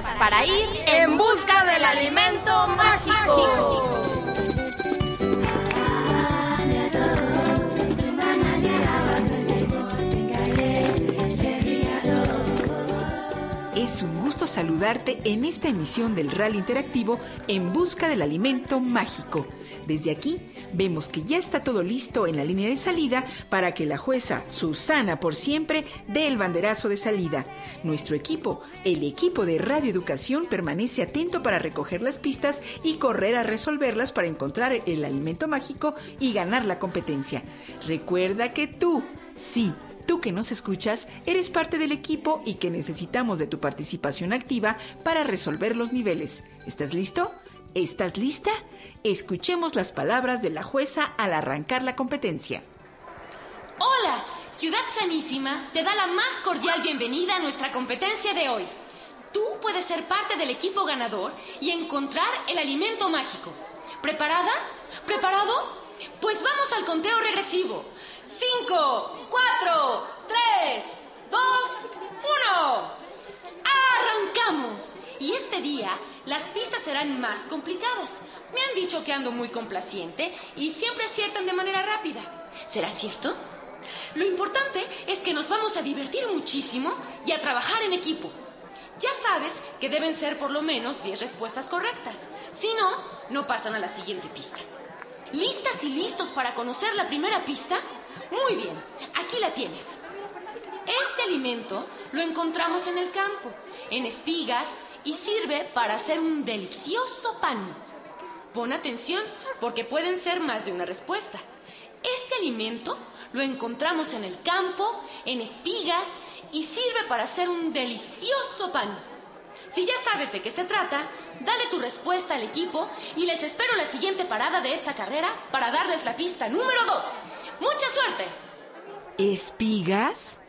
para ir En busca del alimento mágico. Es un gusto saludarte en esta emisión del Rally Interactivo en busca del alimento mágico. Desde aquí vemos que ya está todo listo en la línea de salida para que la jueza Susana por siempre dé el banderazo de salida. Nuestro equipo, el equipo de Radio Educación, permanece atento para recoger las pistas y correr a resolverlas para encontrar el alimento mágico y ganar la competencia. Recuerda que tú, sí, Tú que nos escuchas, eres parte del equipo y que necesitamos de tu participación activa para resolver los niveles. ¿Estás listo? ¿Estás lista? Escuchemos las palabras de la jueza al arrancar la competencia. Hola, Ciudad Sanísima te da la más cordial bienvenida a nuestra competencia de hoy. Tú puedes ser parte del equipo ganador y encontrar el alimento mágico. ¿Preparada? ¿Preparado? Pues vamos al conteo regresivo. 5, 4, 3, 2, 1. Y este día las pistas serán más complicadas. Me han dicho que ando muy complaciente y siempre aciertan de manera rápida. ¿Será cierto? Lo importante es que nos vamos a divertir muchísimo y a trabajar en equipo. Ya sabes que deben ser por lo menos 10 respuestas correctas. Si no, no pasan a la siguiente pista. ¿Listas y listos para conocer la primera pista? Muy bien, aquí la tienes. Este alimento lo encontramos en el campo, en espigas, y sirve para hacer un delicioso pan. Pon atención porque pueden ser más de una respuesta. Este alimento lo encontramos en el campo, en espigas, y sirve para hacer un delicioso pan. Si ya sabes de qué se trata, dale tu respuesta al equipo y les espero la siguiente parada de esta carrera para darles la pista número 2. ¡Mucha suerte! ¿Espigas?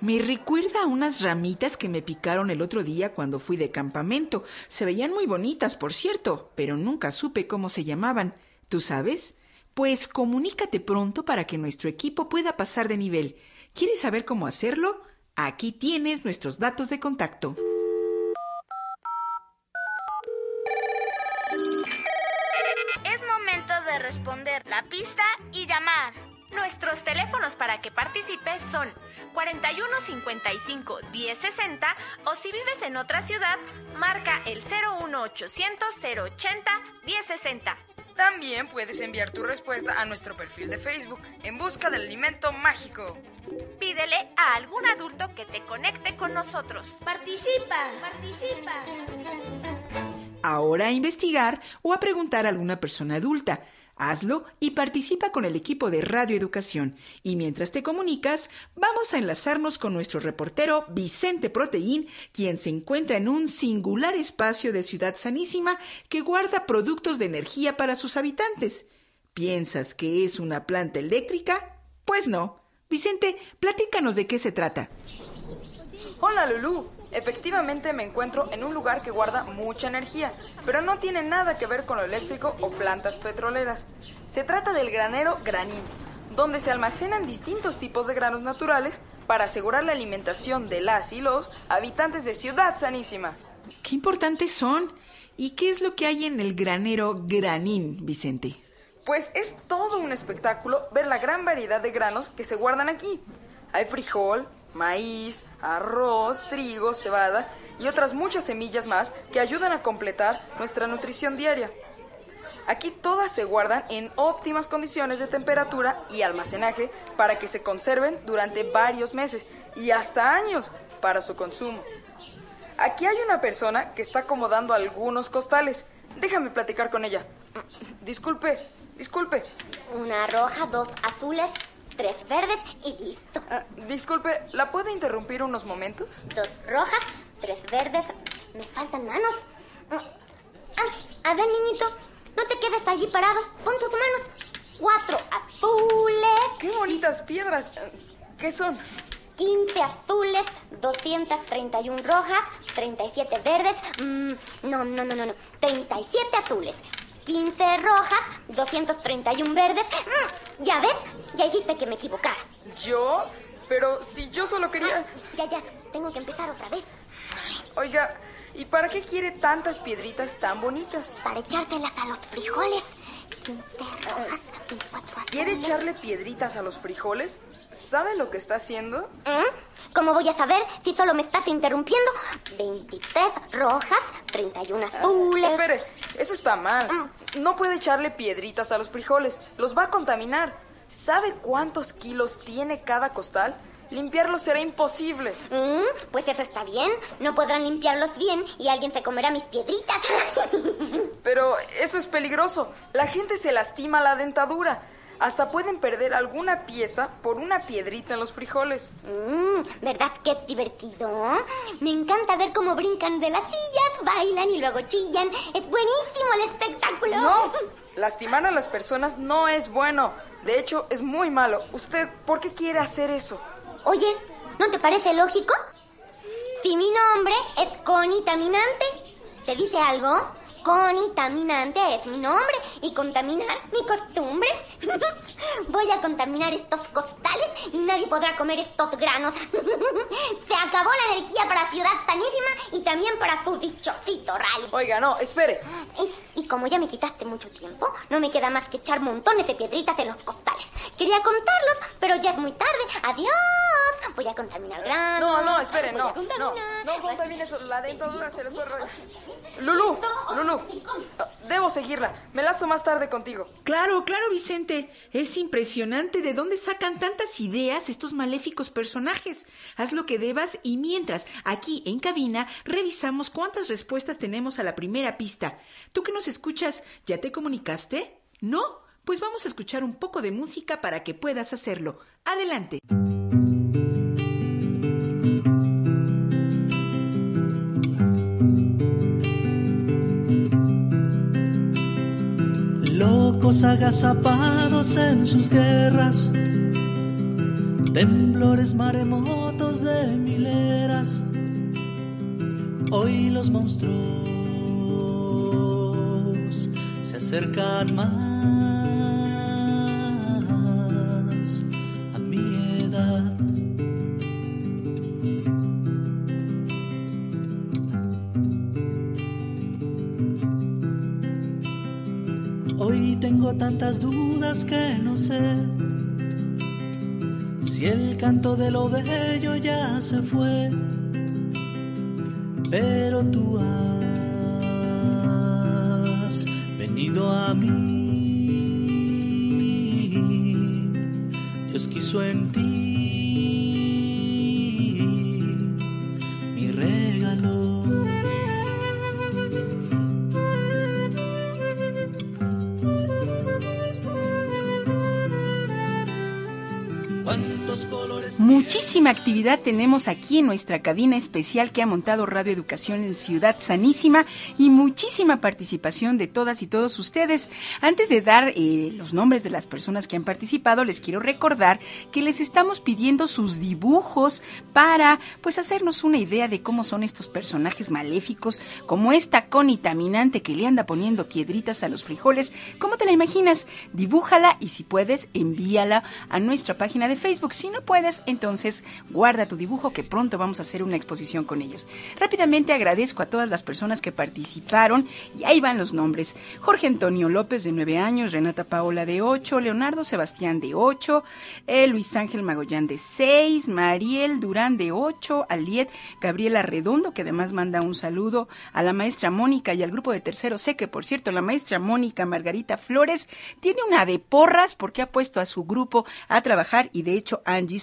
Me recuerda a unas ramitas que me picaron el otro día cuando fui de campamento. Se veían muy bonitas, por cierto, pero nunca supe cómo se llamaban. ¿Tú sabes? Pues comunícate pronto para que nuestro equipo pueda pasar de nivel. ¿Quieres saber cómo hacerlo? Aquí tienes nuestros datos de contacto. Es momento de responder la pista y llamar. Nuestros teléfonos para que participes son 41 55 10 60 o si vives en otra ciudad, marca el 01 800 080 10 60. También puedes enviar tu respuesta a nuestro perfil de Facebook en busca del alimento mágico. Pídele a algún adulto que te conecte con nosotros. Participa, participa. Ahora a investigar o a preguntar a alguna persona adulta. Hazlo y participa con el equipo de Radio Educación. Y mientras te comunicas, vamos a enlazarnos con nuestro reportero Vicente Proteín, quien se encuentra en un singular espacio de Ciudad Sanísima que guarda productos de energía para sus habitantes. ¿Piensas que es una planta eléctrica? Pues no. Vicente, platícanos de qué se trata. Hola Lulú, efectivamente me encuentro en un lugar que guarda mucha energía, pero no tiene nada que ver con lo eléctrico o plantas petroleras. Se trata del granero Granín, donde se almacenan distintos tipos de granos naturales para asegurar la alimentación de las y los habitantes de Ciudad Sanísima. ¿Qué importantes son? ¿Y qué es lo que hay en el granero Granín, Vicente? Pues es todo un espectáculo ver la gran variedad de granos que se guardan aquí. Hay frijol, maíz, arroz, trigo, cebada y otras muchas semillas más que ayudan a completar nuestra nutrición diaria. Aquí todas se guardan en óptimas condiciones de temperatura y almacenaje para que se conserven durante varios meses y hasta años para su consumo. aquí hay una persona que está acomodando algunos costales. Déjame platicar con ella. Disculpe, disculpe. Una roja, dos azules, tres verdes y listo. Ah, disculpe, ¿la puedo interrumpir unos momentos? Dos rojas, tres verdes. Me faltan manos. Ah, a ver, niñito, no te quedes allí parado. Pon tus manos. Cuatro azules. ¡Qué bonitas piedras! ¿Qué son? 15 azules, 231 rojas, 37 verdes. Mm, no, no, no, no, no. 37 azules, 15 rojas, 231 verdes. Mm, ya ves, ya hiciste que me equivocara. ¿Yo? Pero si yo solo quería... Ah, ya, ya, tengo que empezar otra vez. Oiga, ¿y para qué quiere tantas piedritas tan bonitas? Para echárselas a los frijoles. 15 rojas, 24 azules. ¿Quiere echarle piedritas a los frijoles? ¿Sabe lo que está haciendo? ¿Mm? ¿Cómo voy a saber si solo me estás interrumpiendo? 23 rojas, 31 azules. espere, eso está mal. Mm. No puede echarle piedritas a los frijoles. Los va a contaminar. ¿Sabe cuántos kilos tiene cada costal? Limpiarlos será imposible. Mm, pues eso está bien. No podrán limpiarlos bien y alguien se comerá mis piedritas. Pero eso es peligroso. La gente se lastima la dentadura. Hasta pueden perder alguna pieza por una piedrita en los frijoles. Mm, ¿Verdad que es divertido? Me encanta ver cómo brincan de las sillas, bailan y luego chillan. Es buenísimo el espectáculo. No, lastimar a las personas no es bueno. De hecho, es muy malo. ¿Usted por qué quiere hacer eso? Oye, ¿no te parece lógico? Sí. Si mi nombre es conitaminante, ¿te dice algo? Conitaminante es mi nombre y contaminar mi costumbre. Voy a contaminar estos costales y nadie podrá comer estos granos. Se acabó la energía para Ciudad Sanísima y también para su dichosito rayo. Oiga, no, espere. Y, y, como ya me quitaste mucho tiempo, no me queda más que echar montones de piedritas en los costales. Quería contarlos, pero ya es muy tarde. Adiós. Voy a contaminar granos. No, no, espere, no. No, no contamine eso. La dentadura se les fue. Lulú, Lulú. Debo seguirla. Me lazo más tarde contigo. Claro, claro, Vicente. Es impresionante de dónde sacan tantas ideas estos maléficos personajes. Haz lo que debas y mientras, aquí en cabina, revisamos cuántas respuestas tenemos a la primera pista. ¿Tú que nos escuchas, ya te comunicaste? ¿No? Pues vamos a escuchar un poco de música para que puedas hacerlo. Adelante. Agazapados en sus guerras, temblores maremotos de mileras. Hoy los monstruos se acercan más. Tantas dudas que no sé si el canto de lo bello ya se fue, pero tú has venido a mí. Dios quiso en ti Muchísima actividad tenemos aquí en nuestra cabina especial que ha montado Radio Educación en Ciudad Sanísima y muchísima participación de todas y todos ustedes. Antes de dar eh, los nombres de las personas que han participado, les quiero recordar que les estamos pidiendo sus dibujos para pues hacernos una idea de cómo son estos personajes maléficos, como esta conitaminante que le anda poniendo piedritas a los frijoles. ¿Cómo te la imaginas? Dibújala y si puedes, envíala a nuestra página de Facebook. Si no puedes, entonces guarda tu dibujo que pronto vamos a hacer una exposición con ellos. Rápidamente agradezco a todas las personas que participaron y ahí van los nombres. Jorge Antonio López de 9 años, Renata Paola de 8, Leonardo Sebastián de 8, eh, Luis Ángel Magollán de 6, Mariel Durán de 8, Aliet Gabriela Redondo que además manda un saludo a la maestra Mónica y al grupo de tercero C que por cierto la maestra Mónica Margarita Flores tiene una de porras porque ha puesto a su grupo a trabajar y de hecho Angie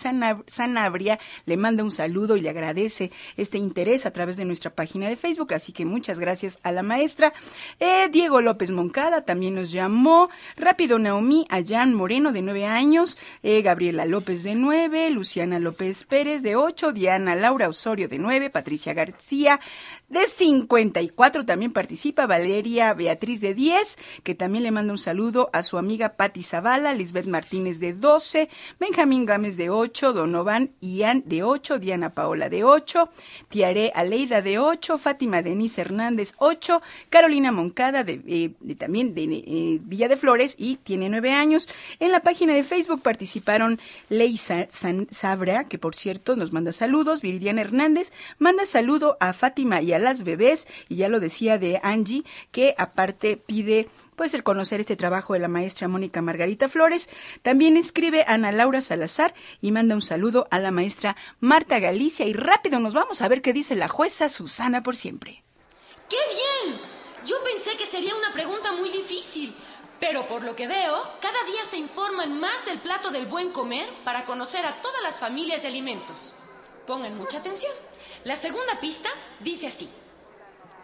Sanabria le manda un saludo y le agradece este interés a través de nuestra página de Facebook, así que muchas gracias a la maestra. Eh, Diego López Moncada también nos llamó. Rápido Naomi, Ayan Moreno de nueve años, eh, Gabriela López de nueve, Luciana López Pérez de ocho, Diana Laura Osorio de nueve, Patricia García de 54 también participa, Valeria Beatriz de 10, que también le manda un saludo a su amiga Patti Zavala, Lisbeth Martínez de 12, Benjamín Gámez de 8, Donovan Ian de 8, Diana Paola de 8, Tiare Aleida de 8, Fátima Denise Hernández 8, Carolina Moncada de, eh, también de eh, Villa de Flores y tiene 9 años. En la página de Facebook participaron Ley Sabra, que por cierto nos manda saludos, Viridiana Hernández manda saludo a Fátima y a las bebés, y ya lo decía de Angie, que aparte pide pues el conocer este trabajo de la maestra Mónica Margarita Flores. También escribe Ana Laura Salazar y manda un saludo a la maestra Marta Galicia. Y rápido nos vamos a ver qué dice la jueza Susana por siempre. ¡Qué bien! Yo pensé que sería una pregunta muy difícil. Pero por lo que veo, cada día se informan más del plato del buen comer para conocer a todas las familias de alimentos. Pongan mucha atención. La segunda pista dice así.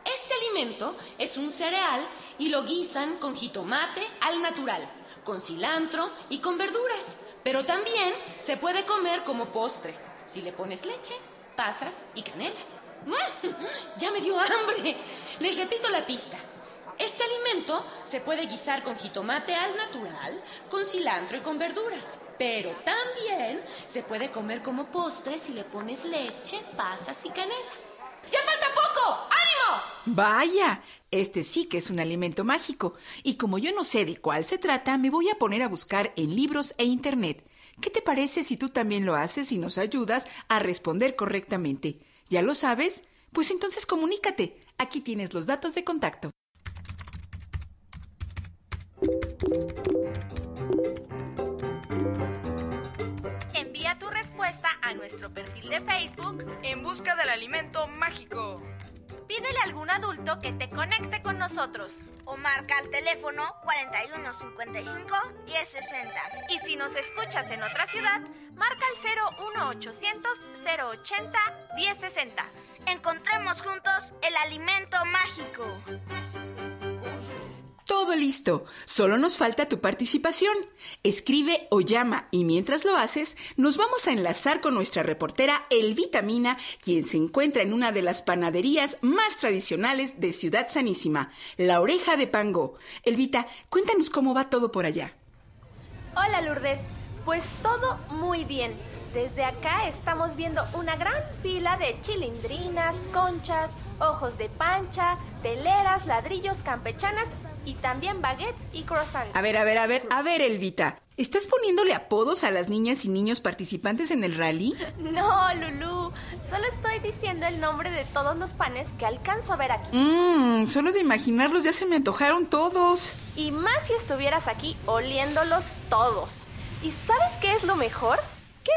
Este alimento es un cereal y lo guisan con jitomate al natural, con cilantro y con verduras, pero también se puede comer como postre, si le pones leche, pasas y canela. Ya me dio hambre. Les repito la pista. Este alimento se puede guisar con jitomate al natural, con cilantro y con verduras, pero también se puede comer como postre si le pones leche, pasas y canela. ¡Ya falta poco! ¡Ánimo! Vaya, este sí que es un alimento mágico, y como yo no sé de cuál se trata, me voy a poner a buscar en libros e internet. ¿Qué te parece si tú también lo haces y nos ayudas a responder correctamente? ¿Ya lo sabes? Pues entonces comunícate. Aquí tienes los datos de contacto. Envía tu respuesta a nuestro perfil de Facebook En busca del alimento mágico. Pídele a algún adulto que te conecte con nosotros. O marca al teléfono 4155 1060. Y si nos escuchas en otra ciudad, marca al 01800 080 1060. Encontremos juntos el alimento mágico. Todo listo, solo nos falta tu participación. Escribe o llama y mientras lo haces, nos vamos a enlazar con nuestra reportera El Vitamina, quien se encuentra en una de las panaderías más tradicionales de Ciudad Sanísima, La Oreja de Pango. Elvita, cuéntanos cómo va todo por allá. Hola Lourdes, pues todo muy bien. Desde acá estamos viendo una gran fila de chilindrinas, conchas, ojos de pancha, teleras, ladrillos, campechanas y también baguettes y croissants. A ver, a ver, a ver, a ver, Elvita. ¿Estás poniéndole apodos a las niñas y niños participantes en el rally? No, Lulu. Solo estoy diciendo el nombre de todos los panes que alcanzo a ver aquí. Mmm, solo de imaginarlos ya se me antojaron todos. Y más si estuvieras aquí oliéndolos todos. ¿Y sabes qué es lo mejor? ¿Qué?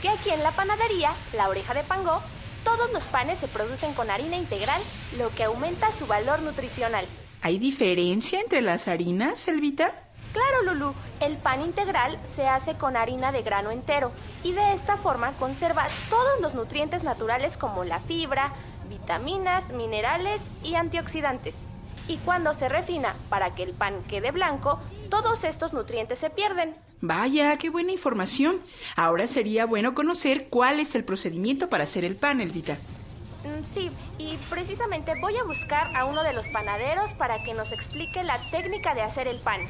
Que aquí en la panadería, la oreja de Pango, todos los panes se producen con harina integral, lo que aumenta su valor nutricional. ¿Hay diferencia entre las harinas, Elvita? Claro, Lulu. El pan integral se hace con harina de grano entero y de esta forma conserva todos los nutrientes naturales como la fibra, vitaminas, minerales y antioxidantes. Y cuando se refina para que el pan quede blanco, todos estos nutrientes se pierden. Vaya, qué buena información. Ahora sería bueno conocer cuál es el procedimiento para hacer el pan, Elvita. Mm, sí, y precisamente voy a buscar a uno de los panaderos para que nos explique la técnica de hacer el pan.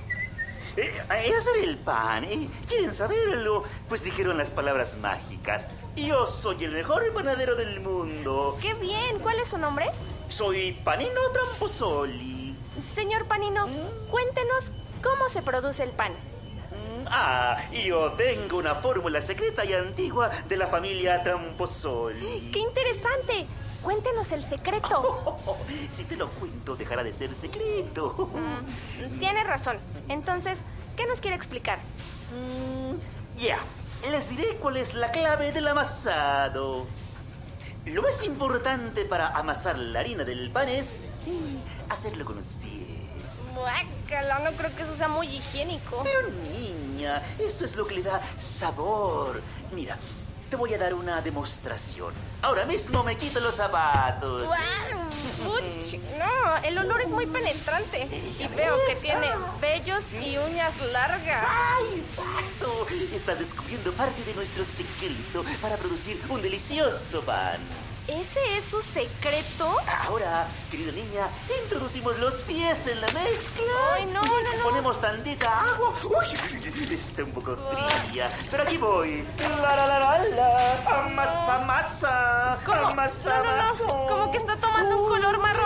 Eh, hacer el pan, ¿eh? ¿Quieren saberlo? Pues dijeron las palabras mágicas. Yo soy el mejor panadero del mundo. ¡Qué bien! ¿Cuál es su nombre? Soy Panino Tramposoli. Señor Panino, cuéntenos cómo se produce el pan. Ah, yo tengo una fórmula secreta y antigua de la familia Tramposoli. ¡Qué interesante! Cuéntenos el secreto. si te lo cuento, dejará de ser secreto. Mm, tiene razón. Entonces, ¿qué nos quiere explicar? Mm, Ya, les diré cuál es la clave del amasado. Lo más importante para amasar la harina del pan es hacerlo con los pies. Guácala, no creo que eso sea muy higiénico. Pero niña, eso es lo que le da sabor. Mira, te voy a dar una demostración. Ahora mismo me quito los zapatos. Uch, no, el olor es muy penetrante. Y veo que tiene vellos y uñas largas. ¡Ay, exacto! Estás descubriendo parte de nuestro secreto para producir un delicioso pan. ¿Ese es su secreto? Ahora, querida niña, introducimos los pies en la mezcla. Ay, no, no, no. Ponemos tantita agua. Uy, está un poco fría. Pero aquí voy. La, la, la, la, la. Amasa, masa. ¿Cómo? Amasa, No, no, masa. no. Como que está tomando un color marrón extraño,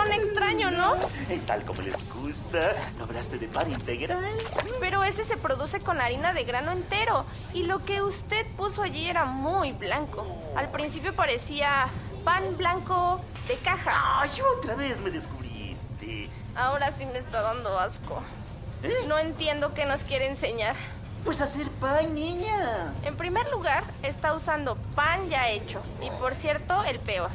¿no? Tal como les gusta. ¿No hablaste de pan integral? Pero ese se produce con harina de grano entero. Y lo que usted puso allí era muy blanco. Al principio parecía pan blanco de caja. Ay, otra vez me descubriste. Ahora sí me está dando asco. ¿Eh? No entiendo qué nos quiere enseñar. Pues hacer pan, niña. En primer lugar, está usando pan ya hecho. Y por cierto, el peor.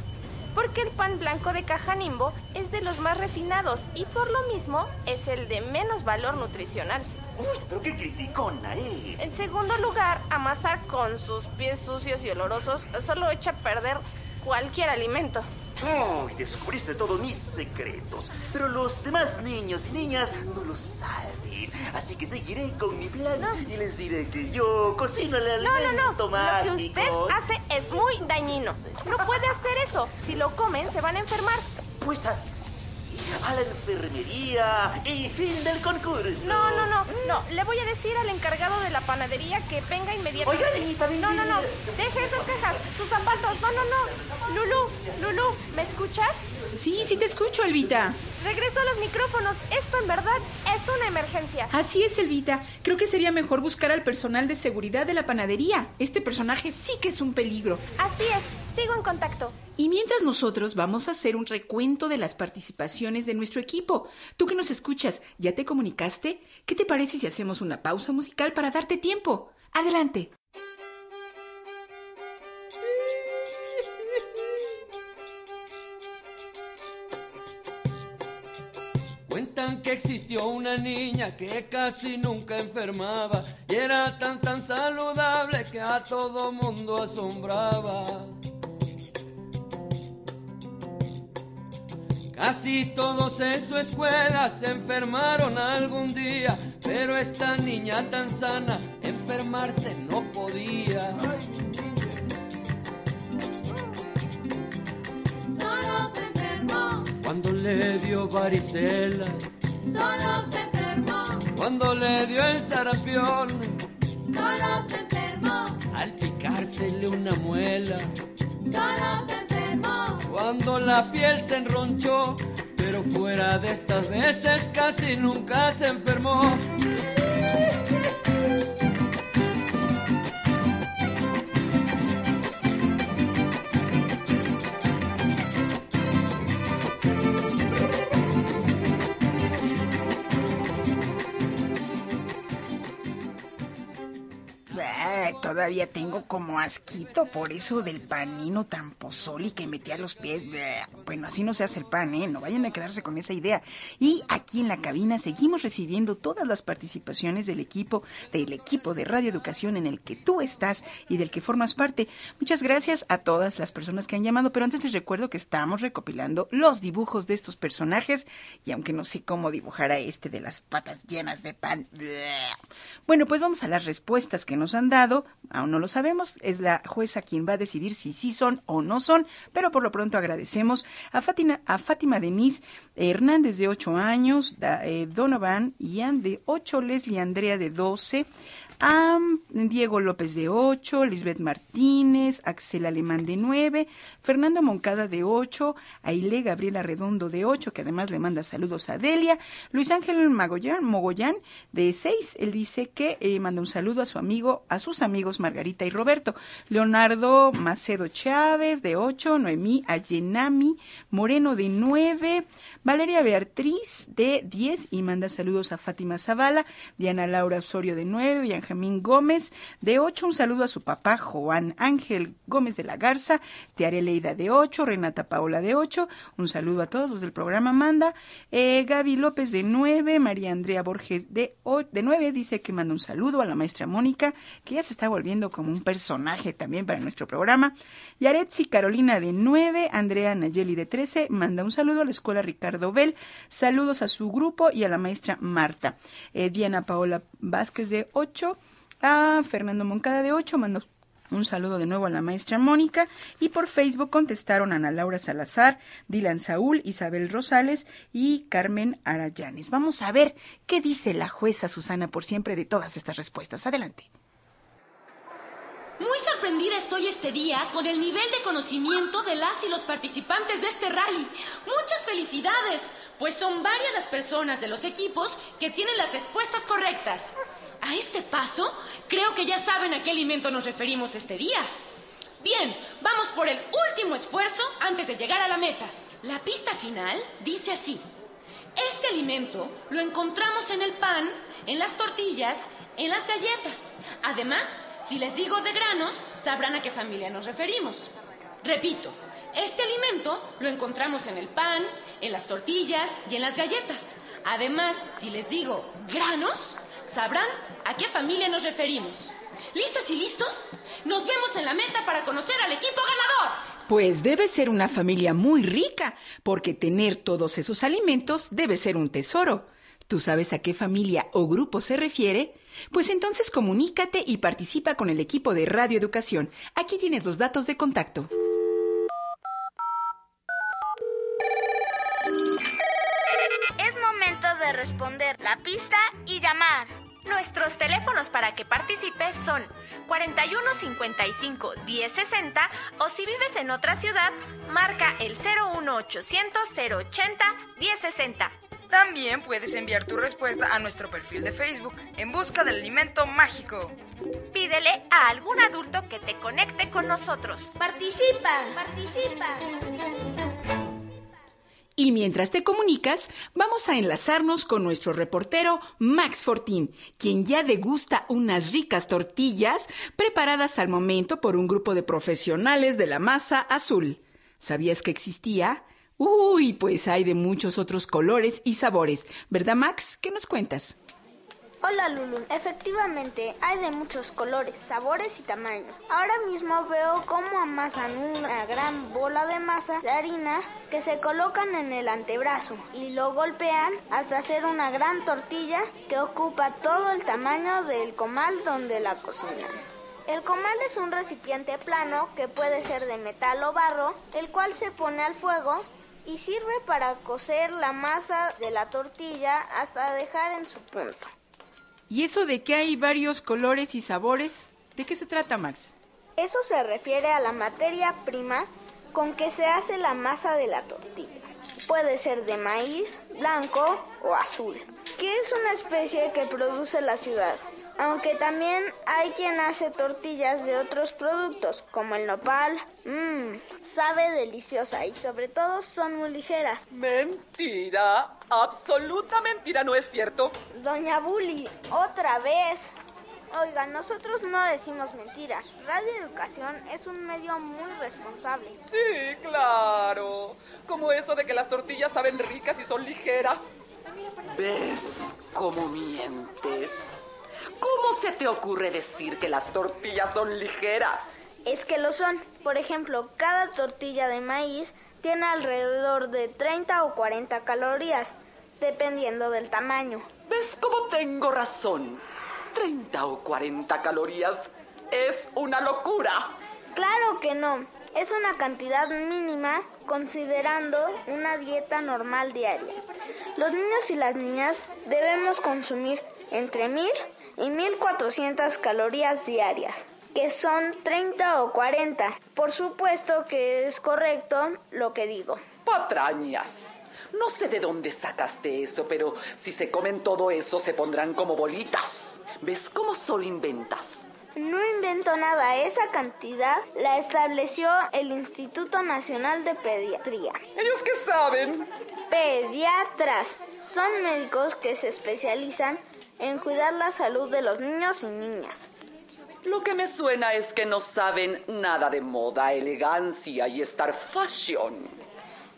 Porque el pan blanco de caja Nimbo es de los más refinados y por lo mismo es el de menos valor nutricional. Uy, pero qué criticona, ¿eh? En segundo lugar, amasar con sus pies sucios y olorosos solo echa a perder cualquier alimento. Uy, descubriste todos mis secretos. Pero los demás niños y niñas no lo saben. Así que seguiré con mi plan y les diré que yo cocino el No, no, alimento no. Lo que usted hace es muy dañino. No puede hacer eso. Si lo comen, se van a enfermar. Pues así. A la enfermería y fin del concurso. No, no, no, no. Le voy a decir al encargado de la panadería que venga inmediatamente. Oiga, niñita, ven, No, no, no. Deje esas cajas, sus zapatos. No, no, no. Lulu, Lulu, ¿me escuchas? Sí, sí te escucho, Elvita. Regreso a los micrófonos. Esto en verdad es una emergencia. Así es, Elvita. Creo que sería mejor buscar al personal de seguridad de la panadería. Este personaje sí que es un peligro. Así es. Sigo en contacto. Y mientras nosotros vamos a hacer un recuento de las participaciones de nuestro equipo. Tú que nos escuchas, ¿ya te comunicaste? ¿Qué te parece si hacemos una pausa musical para darte tiempo? Adelante. Cuentan que existió una niña que casi nunca enfermaba y era tan tan saludable que a todo mundo asombraba. Casi todos en su escuela se enfermaron algún día, pero esta niña tan sana enfermarse no podía. Solo se enfermó, Cuando le dio varicela, solo se enfermó, cuando le dio el sarampión, solo se enfermó, al picársele una muela, solo se enfermó, cuando la piel se enronchó, pero fuera de estas veces casi nunca se enfermó. Todavía tengo como asquito por eso del panino tan pozoli que metí a los pies. Bueno, así no se hace el pan, ¿eh? No vayan a quedarse con esa idea. Y aquí en la cabina seguimos recibiendo todas las participaciones del equipo, del equipo de Radio Educación en el que tú estás y del que formas parte. Muchas gracias a todas las personas que han llamado, pero antes les recuerdo que estamos recopilando los dibujos de estos personajes y aunque no sé cómo dibujar a este de las patas llenas de pan. Bueno, pues vamos a las respuestas que nos han dado. Aún no lo sabemos. Es la jueza quien va a decidir si sí son o no son. Pero por lo pronto agradecemos a Fátima, a Fátima Denise Hernández de 8 años, eh, Donovan Ian de 8, Leslie Andrea de 12, Diego López de 8, Lisbeth Martínez, Axel Alemán de 9, Fernando Moncada de 8, Aile Gabriela Redondo de 8, que además le manda saludos a Delia, Luis Ángel Magollán, Mogollán de 6, él dice que eh, manda un saludo a su amigo, a sus amigos Margarita y Roberto, Leonardo Macedo Chávez de 8, Noemí Ayenami Moreno de 9, Valeria Beatriz de 10 y manda saludos a Fátima Zavala, Diana Laura Osorio de 9 y Benjamín Gómez, de 8. Un saludo a su papá, Juan Ángel Gómez de la Garza, Tiare Leida, de 8. Renata Paola, de 8. Un saludo a todos los del programa Manda. Eh, Gaby López, de 9. María Andrea Borges, de, o- de 9. Dice que manda un saludo a la maestra Mónica, que ya se está volviendo como un personaje también para nuestro programa. Yaretsi Carolina, de 9. Andrea Nayeli, de 13. Manda un saludo a la escuela Ricardo Saludos a su grupo y a la maestra Marta. Eh, Diana Paola Vázquez de 8, a Fernando Moncada de 8, mando un saludo de nuevo a la maestra Mónica y por Facebook contestaron Ana Laura Salazar, Dylan Saúl, Isabel Rosales y Carmen Arayanes. Vamos a ver qué dice la jueza Susana por siempre de todas estas respuestas. Adelante. Muy sorprendida estoy este día con el nivel de conocimiento de las y los participantes de este rally. Muchas felicidades, pues son varias las personas de los equipos que tienen las respuestas correctas. A este paso, creo que ya saben a qué alimento nos referimos este día. Bien, vamos por el último esfuerzo antes de llegar a la meta. La pista final dice así. Este alimento lo encontramos en el pan, en las tortillas, en las galletas. Además, si les digo de granos, sabrán a qué familia nos referimos. Repito, este alimento lo encontramos en el pan, en las tortillas y en las galletas. Además, si les digo granos, sabrán a qué familia nos referimos. ¿Listas y listos? Nos vemos en la meta para conocer al equipo ganador. Pues debe ser una familia muy rica, porque tener todos esos alimentos debe ser un tesoro. ¿Tú sabes a qué familia o grupo se refiere? Pues entonces comunícate y participa con el equipo de Radio Educación. Aquí tienes los datos de contacto. Es momento de responder la pista y llamar. Nuestros teléfonos para que participes son 41 55 10 60 o si vives en otra ciudad, marca el 01800 080 10 60. También puedes enviar tu respuesta a nuestro perfil de Facebook en busca del alimento mágico. Pídele a algún adulto que te conecte con nosotros. Participa, participa. Y mientras te comunicas, vamos a enlazarnos con nuestro reportero Max Fortín, quien ya degusta unas ricas tortillas preparadas al momento por un grupo de profesionales de la masa azul. ¿Sabías que existía? Uy, pues hay de muchos otros colores y sabores. ¿Verdad, Max? ¿Qué nos cuentas? Hola Lulu, efectivamente hay de muchos colores, sabores y tamaños. Ahora mismo veo cómo amasan una gran bola de masa de harina que se colocan en el antebrazo y lo golpean hasta hacer una gran tortilla que ocupa todo el tamaño del comal donde la cocinan. El comal es un recipiente plano que puede ser de metal o barro, el cual se pone al fuego y sirve para cocer la masa de la tortilla hasta dejar en su punto. ¿Y eso de que hay varios colores y sabores? ¿De qué se trata, Max? Eso se refiere a la materia prima con que se hace la masa de la tortilla. Puede ser de maíz, blanco o azul, que es una especie que produce la ciudad. Aunque también hay quien hace tortillas de otros productos, como el nopal. Mmm, sabe deliciosa y sobre todo son muy ligeras. Mentira, absoluta mentira, ¿no es cierto? Doña Bully, otra vez. Oiga, nosotros no decimos mentiras. Radio Educación es un medio muy responsable. Sí, claro. Como eso de que las tortillas saben ricas y son ligeras. ¿Ves cómo mientes? ¿Cómo se te ocurre decir que las tortillas son ligeras? Es que lo son. Por ejemplo, cada tortilla de maíz tiene alrededor de 30 o 40 calorías, dependiendo del tamaño. ¿Ves cómo tengo razón? 30 o 40 calorías es una locura. Claro que no. Es una cantidad mínima considerando una dieta normal diaria. Los niños y las niñas debemos consumir entre 1000 y 1400 calorías diarias, que son 30 o 40. Por supuesto que es correcto lo que digo. Patrañas. No sé de dónde sacaste eso, pero si se comen todo eso se pondrán como bolitas. ¿Ves cómo solo inventas? No inventó nada, esa cantidad la estableció el Instituto Nacional de Pediatría. ¿Ellos qué saben? Pediatras son médicos que se especializan en cuidar la salud de los niños y niñas. Lo que me suena es que no saben nada de moda, elegancia y estar fashion.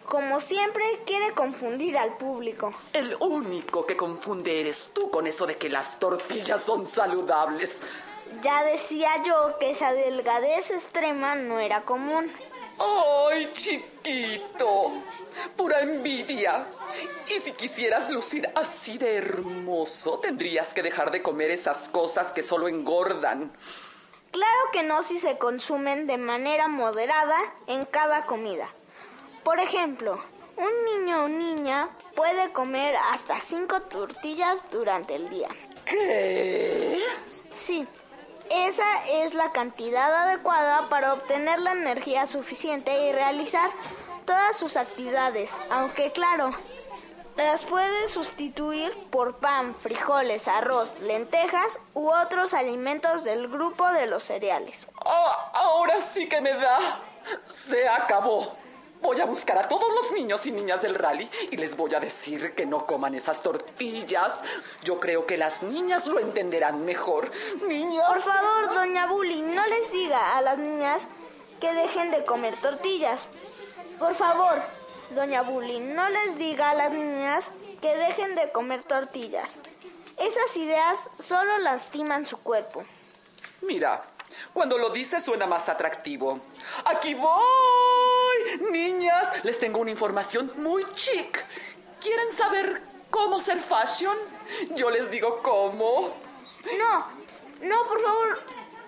Como siempre, quiere confundir al público. El único que confunde eres tú con eso de que las tortillas son saludables. Ya decía yo que esa delgadez extrema no era común. ¡Ay, chiquito! Pura envidia. Y si quisieras lucir así de hermoso, tendrías que dejar de comer esas cosas que solo engordan. Claro que no si se consumen de manera moderada en cada comida. Por ejemplo, un niño o niña puede comer hasta cinco tortillas durante el día. ¿Qué? Sí, esa es la cantidad adecuada para obtener la energía suficiente y realizar todas sus actividades, aunque claro, las puede sustituir por pan, frijoles, arroz, lentejas u otros alimentos del grupo de los cereales. Ah, ahora sí que me da. Se acabó. Voy a buscar a todos los niños y niñas del rally y les voy a decir que no coman esas tortillas. Yo creo que las niñas lo entenderán mejor. Niñas. Por favor, doña Bully, no les diga a las niñas que dejen de comer tortillas. Por favor, doña Bully, no les diga a las niñas que dejen de comer tortillas. Esas ideas solo lastiman su cuerpo. Mira, cuando lo dices suena más atractivo. ¡Aquí voy! Niñas, les tengo una información muy chic. ¿Quieren saber cómo ser fashion? Yo les digo cómo. No, no, por favor,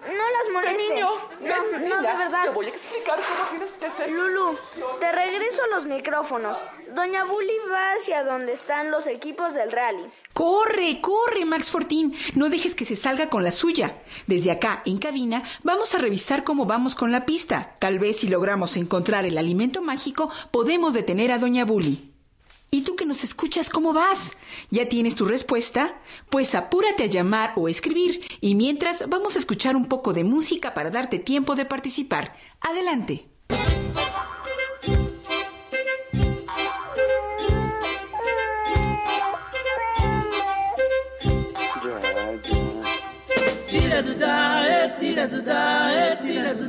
no las moleste. Niño, no, ven, no, de verdad. Te voy a explicar cómo tienes que ser. Lulu, te regreso los micrófonos. Doña Bully va hacia donde están los equipos del rally. Corre, corre, Max Fortín. No dejes que se salga con la suya. Desde acá, en cabina, vamos a revisar cómo vamos con la pista. Tal vez si logramos encontrar el alimento mágico, podemos detener a Doña Bully. ¿Y tú que nos escuchas, cómo vas? ¿Ya tienes tu respuesta? Pues apúrate a llamar o escribir. Y mientras, vamos a escuchar un poco de música para darte tiempo de participar. Adelante. Tira do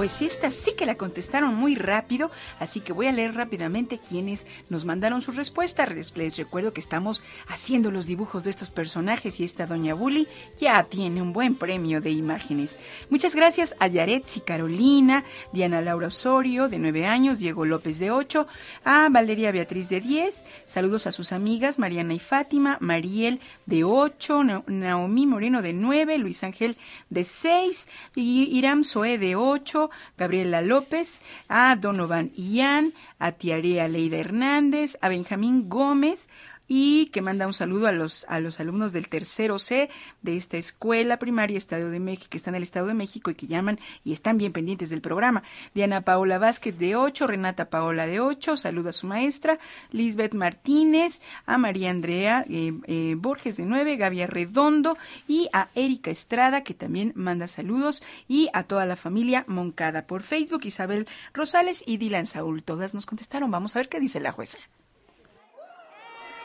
Pues esta sí que la contestaron muy rápido, así que voy a leer rápidamente quienes nos mandaron su respuesta. Re- Les recuerdo que estamos haciendo los dibujos de estos personajes y esta doña Bully ya tiene un buen premio de imágenes. Muchas gracias a Yaretsi Carolina, Diana Laura Osorio de 9 años, Diego López de 8, a Valeria Beatriz de 10, saludos a sus amigas Mariana y Fátima, Mariel de 8, Na- Naomi Moreno de 9, Luis Ángel de 6, y Iram Zoe de 8, Gabriela López, a Donovan Ian, a Tiarea Leida Hernández, a Benjamín Gómez, y que manda un saludo a los, a los alumnos del tercero C de esta escuela primaria Estado de México, que está en el Estado de México y que llaman y están bien pendientes del programa. Diana Paola Vázquez de 8, Renata Paola de 8, saluda a su maestra, Lisbeth Martínez, a María Andrea eh, eh, Borges de 9, Gaby Redondo y a Erika Estrada, que también manda saludos, y a toda la familia Moncada por Facebook, Isabel Rosales y Dylan Saúl. Todas nos contestaron. Vamos a ver qué dice la jueza.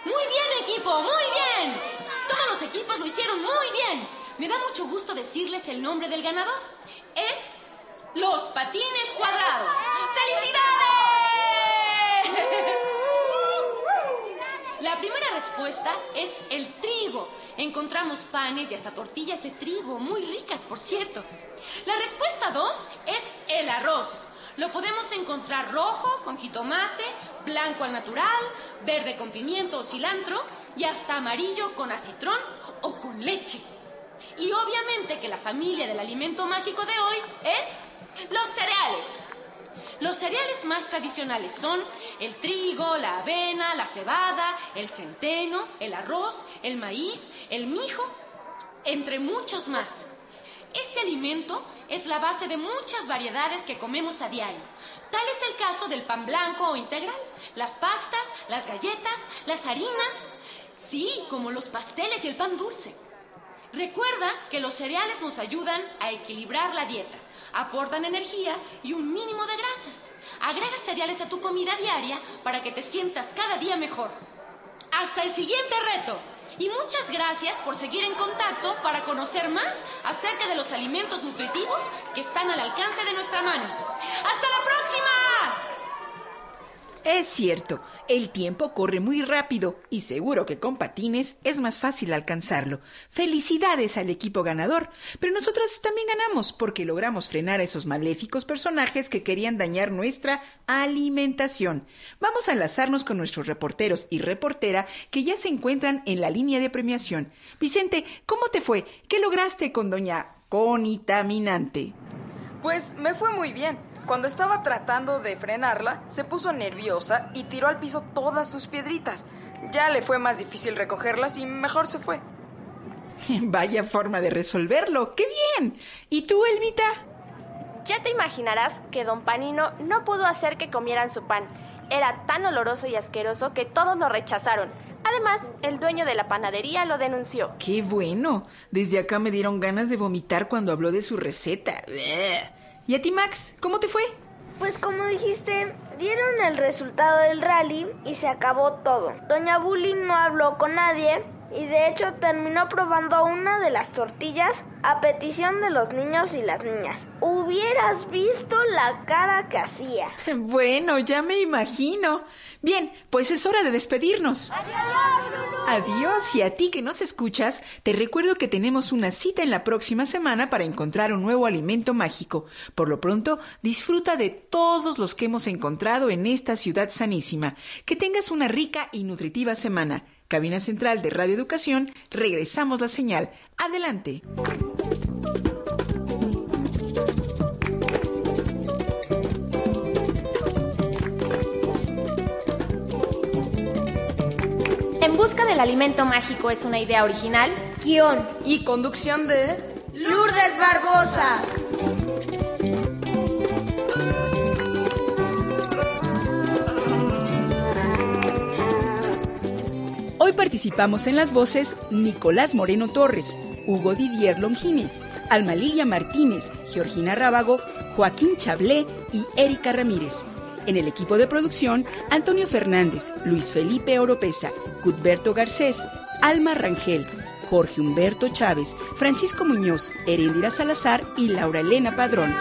Muy bien, equipo, muy bien. Todos los equipos lo hicieron muy bien. Me da mucho gusto decirles el nombre del ganador. Es los patines cuadrados. ¡Felicidades! La primera respuesta es el trigo. Encontramos panes y hasta tortillas de trigo, muy ricas, por cierto. La respuesta 2 es el arroz. Lo podemos encontrar rojo con jitomate, blanco al natural, verde con pimiento o cilantro y hasta amarillo con acitrón o con leche. Y obviamente que la familia del alimento mágico de hoy es los cereales. Los cereales más tradicionales son el trigo, la avena, la cebada, el centeno, el arroz, el maíz, el mijo, entre muchos más. Este alimento es la base de muchas variedades que comemos a diario. Tal es el caso del pan blanco o integral, las pastas, las galletas, las harinas, sí, como los pasteles y el pan dulce. Recuerda que los cereales nos ayudan a equilibrar la dieta, aportan energía y un mínimo de grasas. Agrega cereales a tu comida diaria para que te sientas cada día mejor. Hasta el siguiente reto. Y muchas gracias por seguir en contacto para conocer más acerca de los alimentos nutritivos que están al alcance de nuestra mano. ¡Hasta la próxima! Es cierto, el tiempo corre muy rápido y seguro que con patines es más fácil alcanzarlo. Felicidades al equipo ganador, pero nosotros también ganamos porque logramos frenar a esos maléficos personajes que querían dañar nuestra alimentación. Vamos a enlazarnos con nuestros reporteros y reportera que ya se encuentran en la línea de premiación. Vicente, ¿cómo te fue? ¿Qué lograste con doña Conitaminante? Pues me fue muy bien. Cuando estaba tratando de frenarla, se puso nerviosa y tiró al piso todas sus piedritas. Ya le fue más difícil recogerlas y mejor se fue. Vaya forma de resolverlo. ¡Qué bien! ¿Y tú, Elvita? Ya te imaginarás que don Panino no pudo hacer que comieran su pan. Era tan oloroso y asqueroso que todos lo rechazaron. Además, el dueño de la panadería lo denunció. ¡Qué bueno! Desde acá me dieron ganas de vomitar cuando habló de su receta. Bleh. ¿Y a ti, Max? ¿Cómo te fue? Pues como dijiste, dieron el resultado del rally y se acabó todo. Doña Bully no habló con nadie y de hecho terminó probando una de las tortillas a petición de los niños y las niñas. Hubieras visto la cara que hacía. Bueno, ya me imagino. Bien, pues es hora de despedirnos. Adiós y a ti que nos escuchas, te recuerdo que tenemos una cita en la próxima semana para encontrar un nuevo alimento mágico. Por lo pronto, disfruta de todos los que hemos encontrado en esta ciudad sanísima. Que tengas una rica y nutritiva semana. Cabina Central de Radio Educación, regresamos la señal. Adelante. En busca del alimento mágico es una idea original. Guión. Y conducción de... Lourdes Barbosa. Hoy participamos en las voces Nicolás Moreno Torres, Hugo Didier Longines, Alma Lilia Martínez, Georgina Rábago, Joaquín Chablé y Erika Ramírez. En el equipo de producción, Antonio Fernández, Luis Felipe Oropesa, Cudberto Garcés, Alma Rangel, Jorge Humberto Chávez, Francisco Muñoz, Herendira Salazar y Laura Elena Padrón.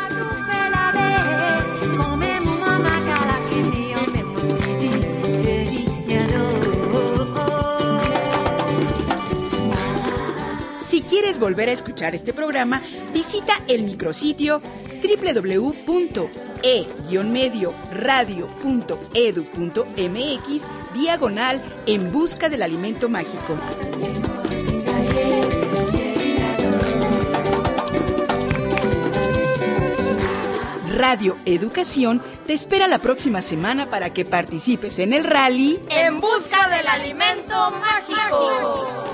Quieres volver a escuchar este programa, visita el micrositio www.e-medioradio.edu.mx diagonal en busca del alimento mágico. Radio Educación te espera la próxima semana para que participes en el rally En busca del alimento mágico.